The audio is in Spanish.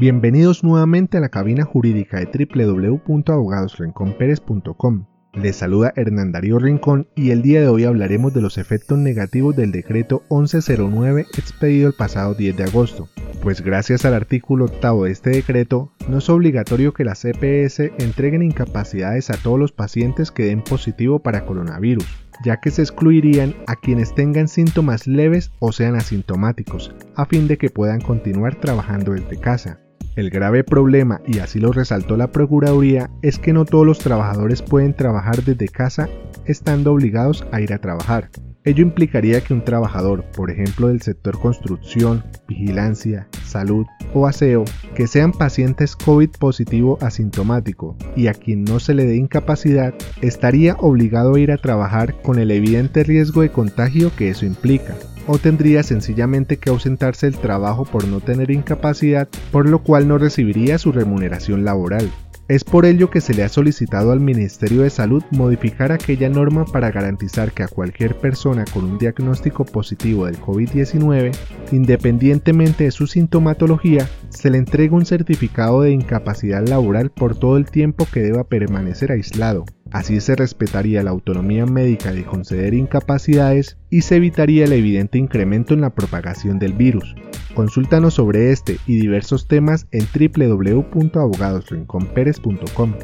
Bienvenidos nuevamente a la cabina jurídica de www.abogadosrinconperes.com. Les saluda Hernán Darío Rincón y el día de hoy hablaremos de los efectos negativos del decreto 1109 expedido el pasado 10 de agosto, pues gracias al artículo octavo de este decreto no es obligatorio que las EPS entreguen incapacidades a todos los pacientes que den positivo para coronavirus, ya que se excluirían a quienes tengan síntomas leves o sean asintomáticos, a fin de que puedan continuar trabajando desde casa. El grave problema, y así lo resaltó la Procuraduría, es que no todos los trabajadores pueden trabajar desde casa estando obligados a ir a trabajar. Ello implicaría que un trabajador, por ejemplo del sector construcción, vigilancia, salud o aseo, que sean pacientes COVID positivo asintomático y a quien no se le dé incapacidad, estaría obligado a ir a trabajar con el evidente riesgo de contagio que eso implica o tendría sencillamente que ausentarse del trabajo por no tener incapacidad, por lo cual no recibiría su remuneración laboral. Es por ello que se le ha solicitado al Ministerio de Salud modificar aquella norma para garantizar que a cualquier persona con un diagnóstico positivo del COVID-19, independientemente de su sintomatología, se le entregue un certificado de incapacidad laboral por todo el tiempo que deba permanecer aislado, Así se respetaría la autonomía médica de conceder incapacidades y se evitaría el evidente incremento en la propagación del virus. Consúltanos sobre este y diversos temas en www.abogadosrinconperes.com.